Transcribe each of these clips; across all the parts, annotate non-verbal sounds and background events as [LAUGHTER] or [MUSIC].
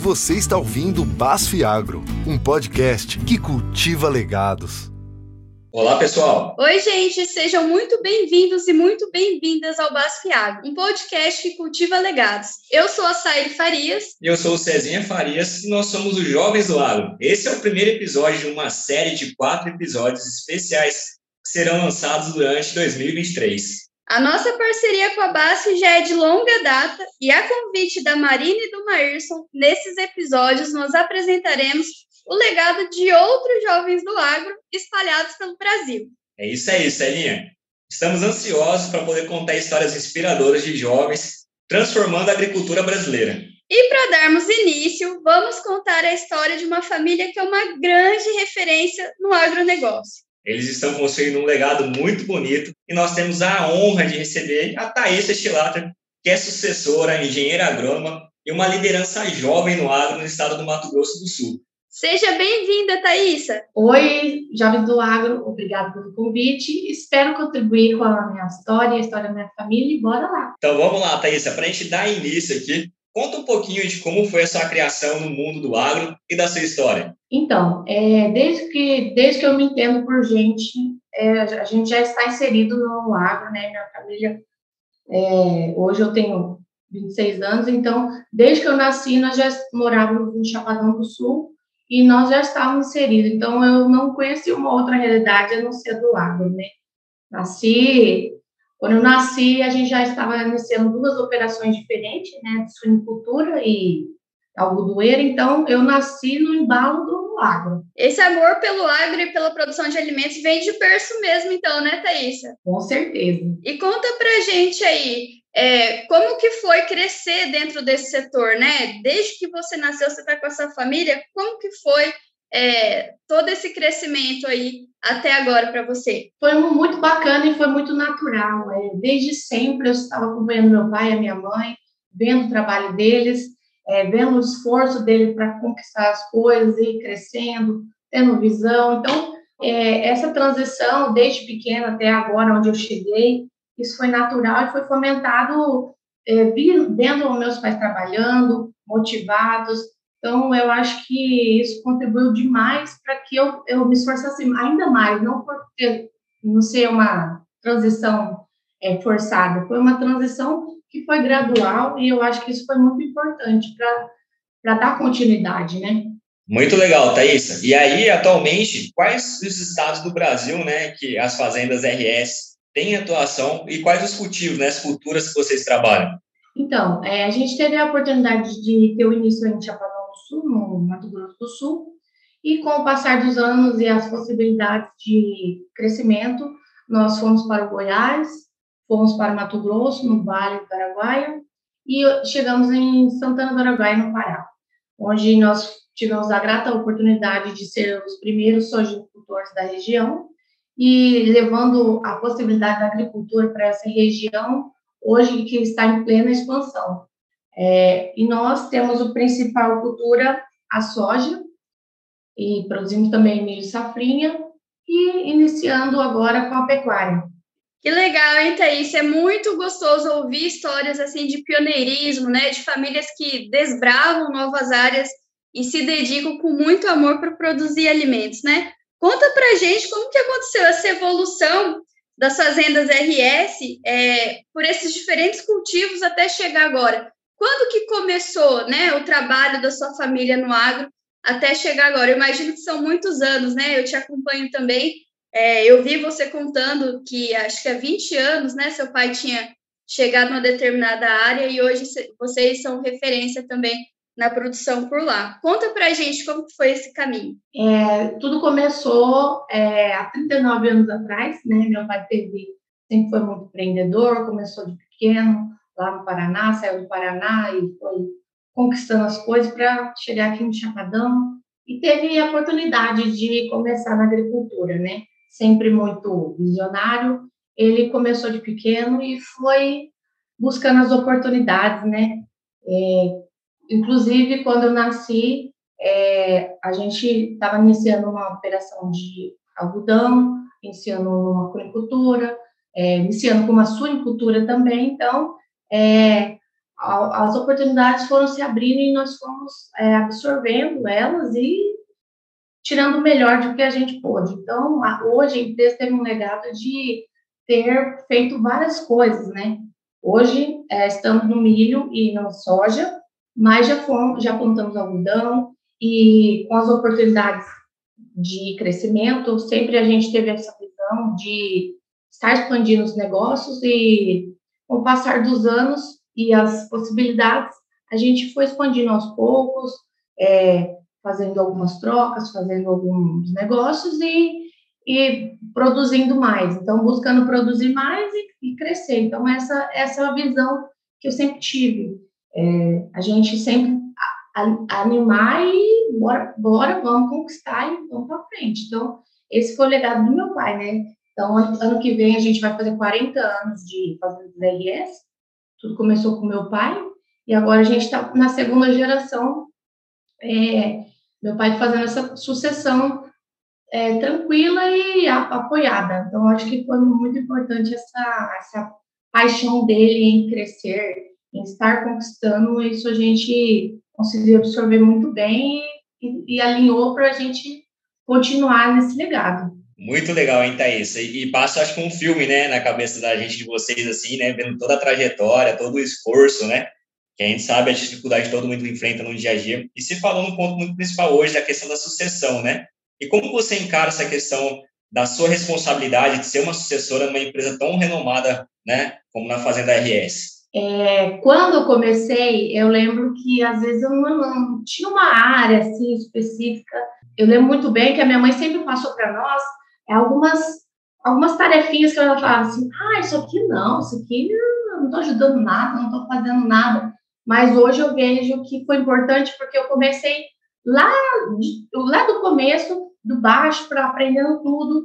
Você está ouvindo Basf Agro, um podcast que cultiva legados. Olá, pessoal! Oi, gente! Sejam muito bem-vindos e muito bem-vindas ao Basf Agro, um podcast que cultiva legados. Eu sou a Saíra Farias. E eu sou o Cezinha Farias e nós somos os Jovens do Agro. Esse é o primeiro episódio de uma série de quatro episódios especiais que serão lançados durante 2023. A nossa parceria com a BASF já é de longa data e, a convite da Marina e do Maírson, nesses episódios nós apresentaremos o legado de outros jovens do agro espalhados pelo Brasil. É isso aí, Celinha. Estamos ansiosos para poder contar histórias inspiradoras de jovens transformando a agricultura brasileira. E para darmos início, vamos contar a história de uma família que é uma grande referência no agronegócio. Eles estão construindo um legado muito bonito e nós temos a honra de receber a Thaisa Estilata, que é sucessora, engenheira agrônoma e uma liderança jovem no agro no estado do Mato Grosso do Sul. Seja bem-vinda, Thaisa. Oi, jovens do agro, obrigado pelo convite. Espero contribuir com a minha história, a história da minha família e bora lá. Então vamos lá, Thaisa, para a gente dar início aqui, Conta um pouquinho de como foi a sua criação no mundo do agro e da sua história. Então, é, desde, que, desde que eu me entendo por gente, é, a gente já está inserido no agro, né? Minha família, é, hoje eu tenho 26 anos, então, desde que eu nasci, nós já morávamos em Chapadão do Sul e nós já estávamos inseridos. Então, eu não conheci uma outra realidade a não ser do agro, né? Nasci quando eu nasci, a gente já estava iniciando duas operações diferentes, né, de suinicultura e algodoeira, então eu nasci no embalo do agro. Esse amor pelo agro e pela produção de alimentos vem de berço mesmo, então, né, Thaisa? Com certeza. E conta pra gente aí, é, como que foi crescer dentro desse setor, né? Desde que você nasceu, você está com a sua família, como que foi é, todo esse crescimento aí até agora para você? Foi muito bacana e foi muito natural. É, desde sempre eu estava acompanhando meu pai e a minha mãe, vendo o trabalho deles, é, vendo o esforço dele para conquistar as coisas e crescendo, tendo visão. Então, é, essa transição, desde pequena até agora, onde eu cheguei, isso foi natural e foi fomentado é, vendo meus pais trabalhando, motivados, então, eu acho que isso contribuiu demais para que eu, eu me esforçasse ainda mais, não por ter, não ser uma transição é, forçada, foi uma transição que foi gradual e eu acho que isso foi muito importante para dar continuidade, né? Muito legal, Thaisa. E aí, atualmente, quais os estados do Brasil, né, que as fazendas RS têm atuação e quais os cultivos, né, as culturas que vocês trabalham? Então, é, a gente teve a oportunidade de ter o início em Chapadão Sul, no Mato Grosso do Sul, e com o passar dos anos e as possibilidades de crescimento, nós fomos para o Goiás, fomos para Mato Grosso, no Vale do Araguaia, e chegamos em Santana do Araguaia, no Pará, onde nós tivemos a grata oportunidade de ser os primeiros sojicultores da região e levando a possibilidade da agricultura para essa região, hoje que está em plena expansão. É, e nós temos o principal cultura, a soja, e produzimos também milho safrinha, e iniciando agora com a pecuária. Que legal, hein, Thaís? É muito gostoso ouvir histórias assim de pioneirismo, né? De famílias que desbravam novas áreas e se dedicam com muito amor para produzir alimentos, né? Conta pra gente como que aconteceu essa evolução das fazendas RS é, por esses diferentes cultivos até chegar agora. Quando que começou, né, o trabalho da sua família no agro até chegar agora? Eu imagino que são muitos anos, né? Eu te acompanho também. É, eu vi você contando que acho que há 20 anos, né, seu pai tinha chegado numa determinada área e hoje vocês são referência também na produção por lá. Conta pra gente como foi esse caminho. É, tudo começou é, há 39 anos atrás, né? Meu pai teve, sempre foi muito empreendedor, começou de pequeno, lá no Paraná, saiu do Paraná e foi conquistando as coisas para chegar aqui no Chapadão e teve a oportunidade de começar na agricultura, né? Sempre muito visionário. Ele começou de pequeno e foi buscando as oportunidades, né? É, inclusive, quando eu nasci, é, a gente estava iniciando uma operação de algodão, iniciando uma conicultura, é, iniciando com uma suinicultura também, então é, as oportunidades foram se abrindo e nós fomos é, absorvendo elas e tirando o melhor do que a gente pôde. Então, hoje a empresa teve um legado de ter feito várias coisas, né? Hoje é, estamos no milho e na soja, mas já fomos, já plantamos algodão e com as oportunidades de crescimento, sempre a gente teve essa visão de estar expandindo os negócios e com o passar dos anos e as possibilidades, a gente foi expandindo aos poucos, é, fazendo algumas trocas, fazendo alguns negócios e, e produzindo mais. Então, buscando produzir mais e, e crescer. Então, essa, essa é a visão que eu sempre tive. É, a gente sempre animar e bora, bora, vamos conquistar e vamos para frente. Então, esse foi o legado do meu pai, né? Então, ano que vem a gente vai fazer 40 anos de fazendo DRS. Tudo começou com meu pai e agora a gente está na segunda geração. É, meu pai fazendo essa sucessão é, tranquila e apoiada. Então, acho que foi muito importante essa, essa paixão dele em crescer, em estar conquistando. Isso a gente conseguiu absorver muito bem e, e alinhou para a gente continuar nesse legado. Muito legal, hein, Thaís? E, e passa, acho que um filme, né, na cabeça da gente, de vocês, assim, né, vendo toda a trajetória, todo o esforço, né, que a gente sabe a dificuldade que todo mundo enfrenta no dia a dia. E se falou no ponto muito principal hoje, da questão da sucessão, né? E como você encara essa questão da sua responsabilidade de ser uma sucessora numa empresa tão renomada, né, como na Fazenda RS? É, quando eu comecei, eu lembro que às vezes eu não, não, tinha uma área assim específica. Eu lembro muito bem que a minha mãe sempre passou para nós algumas algumas tarefinhas que ela falava assim, ah, isso aqui não, isso aqui não estou ajudando nada, não estou fazendo nada. Mas hoje eu vejo que foi importante porque eu comecei lá, lá do começo, do baixo, para aprendendo tudo.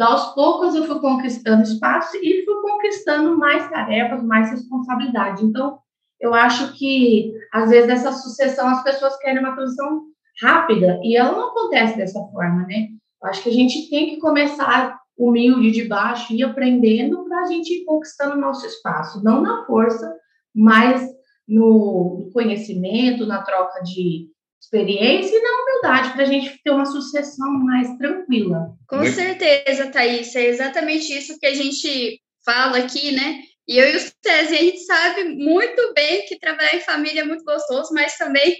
Aos poucos eu fui conquistando espaço e fui conquistando mais tarefas, mais responsabilidade. Então, eu acho que, às vezes, essa sucessão, as pessoas querem uma transição rápida e ela não acontece dessa forma, né? Eu acho que a gente tem que começar humilde de baixo e aprendendo para a gente ir conquistando o nosso espaço, não na força, mas no conhecimento, na troca de experiência e na humildade, para a gente ter uma sucessão mais tranquila. Com certeza, Thaís, é exatamente isso que a gente fala aqui, né? E eu e o César, a gente sabe muito bem que trabalhar em família é muito gostoso, mas também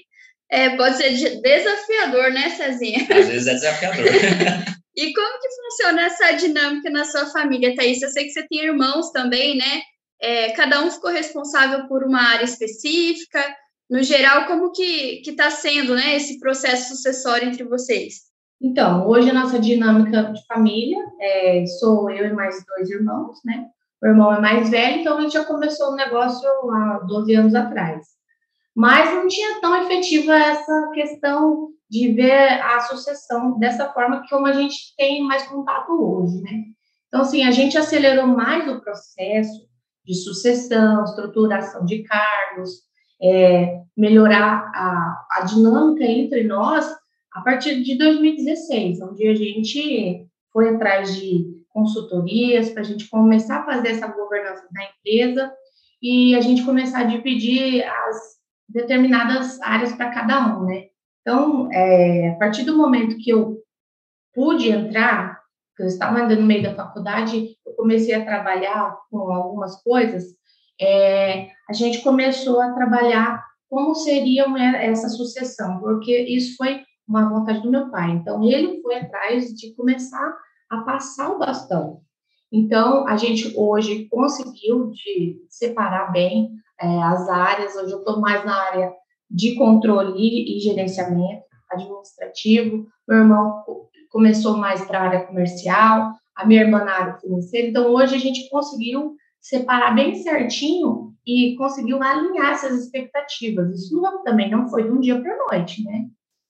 é, pode ser desafiador, né, Cezinha? Às vezes é desafiador. [LAUGHS] e como que funciona essa dinâmica na sua família, Thaís? Eu sei que você tem irmãos também, né? É, cada um ficou responsável por uma área específica. No geral, como que está sendo né, esse processo sucessório entre vocês? Então, hoje a nossa dinâmica de família é, sou eu e mais dois irmãos, né? O irmão é mais velho, então a gente já começou o negócio há 12 anos atrás. Mas não tinha tão efetiva essa questão de ver a sucessão dessa forma como a gente tem mais contato hoje, né? Então, assim, a gente acelerou mais o processo, de sucessão, estruturação de cargos, é, melhorar a, a dinâmica entre nós a partir de 2016, onde a gente foi atrás de consultorias para a gente começar a fazer essa governança da empresa e a gente começar a dividir as determinadas áreas para cada um, né? Então, é, a partir do momento que eu pude entrar, que eu estava ainda no meio da faculdade, eu comecei a trabalhar com algumas coisas, é, a gente começou a trabalhar como seria essa sucessão, porque isso foi uma vontade do meu pai. Então, ele foi atrás de começar a passar o bastão. Então, a gente hoje conseguiu de separar bem é, as áreas. Hoje eu estou mais na área de controle e gerenciamento administrativo. Meu irmão começou mais para a área comercial, a minha irmã na área financeira. Então, hoje a gente conseguiu separar bem certinho e conseguiu alinhar essas expectativas. Isso não, também não foi de um dia para a noite, né?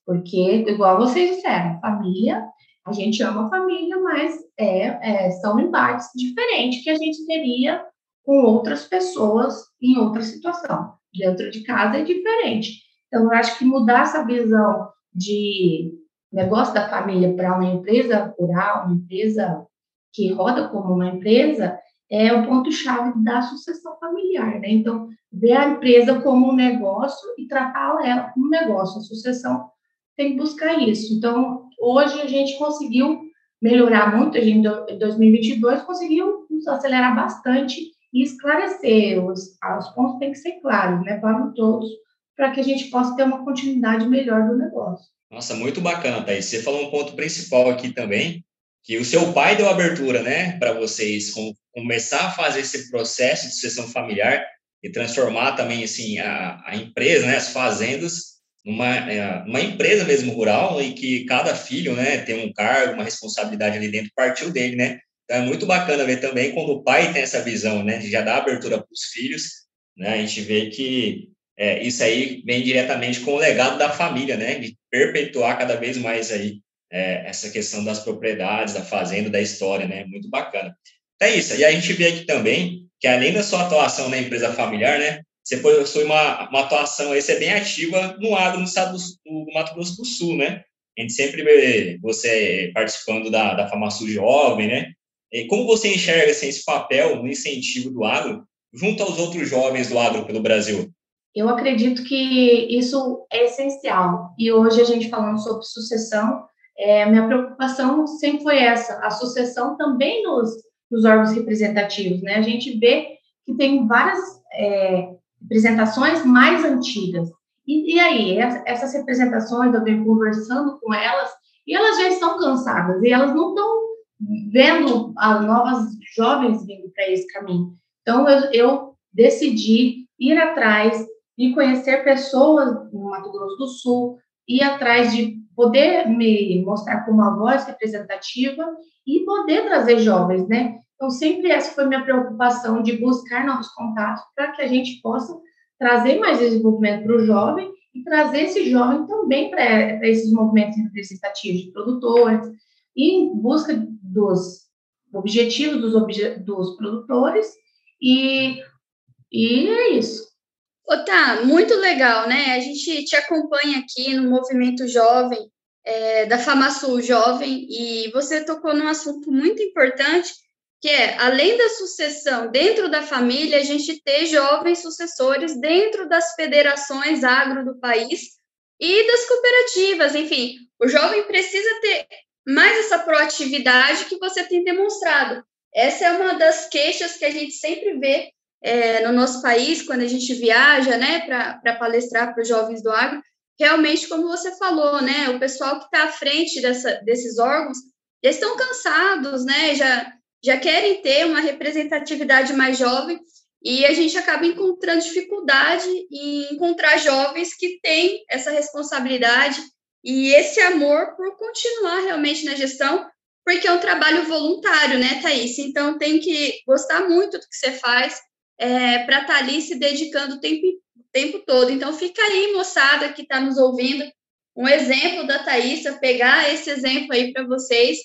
Porque, igual vocês disseram, família, a gente ama a família, mas é, é, são embates diferentes que a gente teria com outras pessoas em outra situação. Dentro de casa é diferente. Então, eu acho que mudar essa visão de negócio da família para uma empresa rural, uma empresa que roda como uma empresa, é o ponto-chave da sucessão familiar, né? Então, ver a empresa como um negócio e tratá-la ela como um negócio. A sucessão tem que buscar isso. Então, hoje a gente conseguiu melhorar muito, a gente em 2022 conseguiu acelerar bastante e esclarecer. Os, os pontos têm que ser claros, né, para todos, para que a gente possa ter uma continuidade melhor do negócio. Nossa, muito bacana, Thaís. Você falou um ponto principal aqui também, que o seu pai deu abertura, né, para vocês com, começar a fazer esse processo de sucessão familiar e transformar também, assim, a, a empresa, né, as fazendas, numa, é, uma empresa mesmo rural e que cada filho, né, tem um cargo, uma responsabilidade ali dentro, partiu dele, né? Então é muito bacana ver também quando o pai tem essa visão, né, de já dar abertura para os filhos, né? A gente vê que é, isso aí vem diretamente com o legado da família, né, de perpetuar cada vez mais aí é, essa questão das propriedades, da fazenda, da história, né? Muito bacana. É isso. E a gente vê aqui também que além da sua atuação na empresa familiar, né? Você possui uma, uma atuação aí, você é bem ativa no agro no estado do, do, Mato Grosso do Sul, né? A gente sempre vê você participando da, da FamaSul Jovem, né? Como você enxerga assim, esse papel no incentivo do agro junto aos outros jovens do agro pelo Brasil? Eu acredito que isso é essencial. E hoje a gente falando sobre sucessão, é, minha preocupação sempre foi essa, a sucessão também nos, nos órgãos representativos, né? A gente vê que tem várias é, representações mais antigas. E, e, aí, essas representações, eu venho conversando com elas, e elas já estão cansadas, e elas não estão vendo as novas jovens vindo para esse caminho. Então, eu, eu decidi ir atrás e conhecer pessoas no Mato Grosso do Sul, ir atrás de poder me mostrar como uma voz representativa e poder trazer jovens, né? Então, sempre essa foi minha preocupação de buscar novos contatos para que a gente possa trazer mais desenvolvimento para o jovem e trazer esse jovem também para esses movimentos representativos de produtores e em busca dos objetivos dos, obje, dos produtores e, e é isso. Ô, tá, muito legal, né? A gente te acompanha aqui no movimento jovem é, da FamaSul Jovem e você tocou num assunto muito importante, que é, além da sucessão dentro da família, a gente ter jovens sucessores dentro das federações agro do país e das cooperativas, enfim, o jovem precisa ter mais essa proatividade que você tem demonstrado. Essa é uma das queixas que a gente sempre vê é, no nosso país, quando a gente viaja, né, para palestrar para os jovens do agro, realmente, como você falou, né, o pessoal que está à frente dessa, desses órgãos já estão cansados, né, já, já querem ter uma representatividade mais jovem, e a gente acaba encontrando dificuldade em encontrar jovens que têm essa responsabilidade e esse amor por continuar realmente na gestão, porque é um trabalho voluntário, né, Thaís? Então, tem que gostar muito do que você faz, é, para estar tá ali se dedicando o tempo, tempo todo. Então, fica aí, moçada que está nos ouvindo, um exemplo da Thaísa, pegar esse exemplo aí para vocês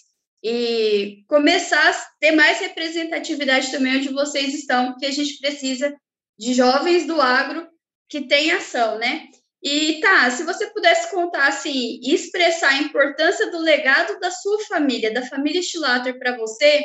e começar a ter mais representatividade também onde vocês estão, porque a gente precisa de jovens do agro que têm ação, né? E tá, se você pudesse contar assim, expressar a importância do legado da sua família, da família Stilater para você,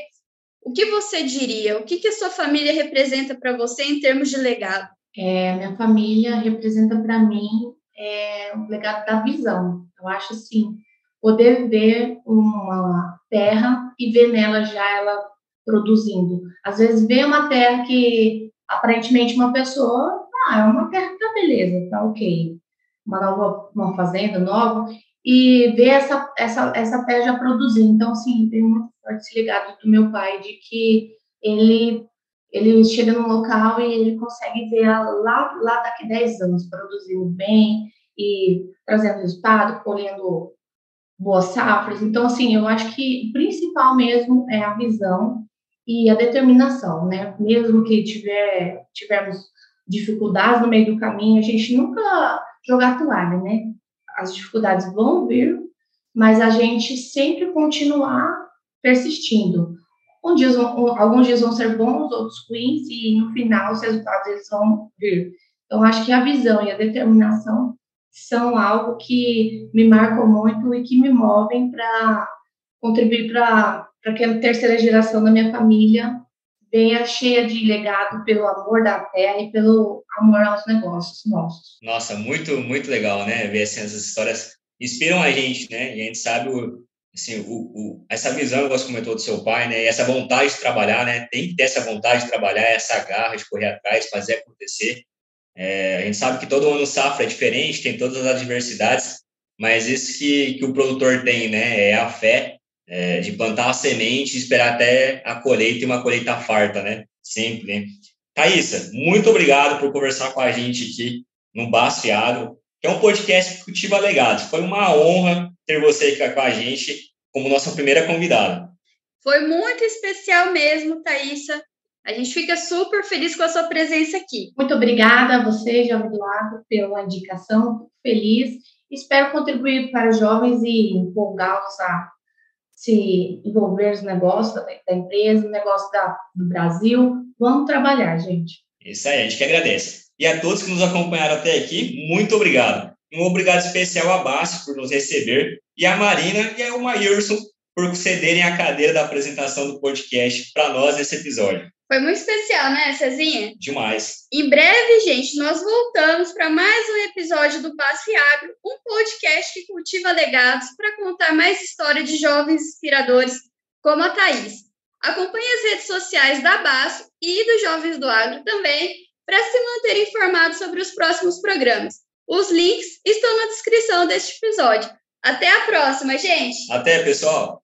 o que você diria? O que, que a sua família representa para você em termos de legado? É, minha família representa para mim é, o legado da visão. Eu acho assim, poder ver uma terra e ver nela já ela produzindo. Às vezes ver uma terra que aparentemente uma pessoa, ah, é uma terra que tá beleza, tá ok. Uma nova, uma fazenda nova, e ver essa, essa, essa terra já produzindo. Então, sim, tem muito forte esse legado do meu pai de que ele ele chega num local e ele consegue ver lá, lá daqui 10 anos produzindo bem e trazendo resultado, colhendo boas safras. Então, assim, eu acho que o principal mesmo é a visão e a determinação, né? Mesmo que tiver, tivermos dificuldades no meio do caminho, a gente nunca jogar toalha, né? As dificuldades vão vir, mas a gente sempre continuar persistindo. Um dia, alguns dias vão ser bons, outros ruins, e no final os resultados eles vão vir. Então, acho que a visão e a determinação são algo que me marcam muito e que me movem para contribuir para que a terceira geração da minha família venha cheia de legado pelo amor da terra e pelo amor aos negócios nossos. Nossa, muito, muito legal, né? Ver assim, essas histórias inspiram a gente, né? E a gente sabe o, assim, o, o, essa visão que você comentou do seu pai, né? E essa vontade de trabalhar, né? Tem que ter essa vontade de trabalhar, essa garra de correr atrás, fazer acontecer. É, a gente sabe que todo ano safra é diferente, tem todas as adversidades, mas isso que, que o produtor tem, né? É a fé é, de plantar a semente e esperar até a colheita e uma colheita farta, né? Sempre, né? Thaísa, muito obrigado por conversar com a gente aqui no Baciado, que é um podcast que cultiva legados. Foi uma honra ter você aqui com a gente como nossa primeira convidada. Foi muito especial mesmo, Thaísa. A gente fica super feliz com a sua presença aqui. Muito obrigada a você, Jovem do Lado, pela indicação. Feliz. Espero contribuir para os jovens e empolgá-los a se envolver nos negócios da, empresa, no negócio da, do Brasil. Vamos trabalhar, gente. Isso aí, a gente que agradece. E a todos que nos acompanharam até aqui, muito obrigado. Um obrigado especial a Bácio por nos receber e a Marina e ao Maírson por cederem a cadeira da apresentação do podcast para nós nesse episódio. Foi muito especial, né, Cezinha? Demais. Em breve, gente, nós voltamos para mais um episódio do Passe Agro, um podcast que cultiva legados para contar mais história de jovens inspiradores como a Thaís. Acompanhe as redes sociais da BASO e dos Jovens do Agro também para se manter informado sobre os próximos programas. Os links estão na descrição deste episódio. Até a próxima, gente! Até, pessoal!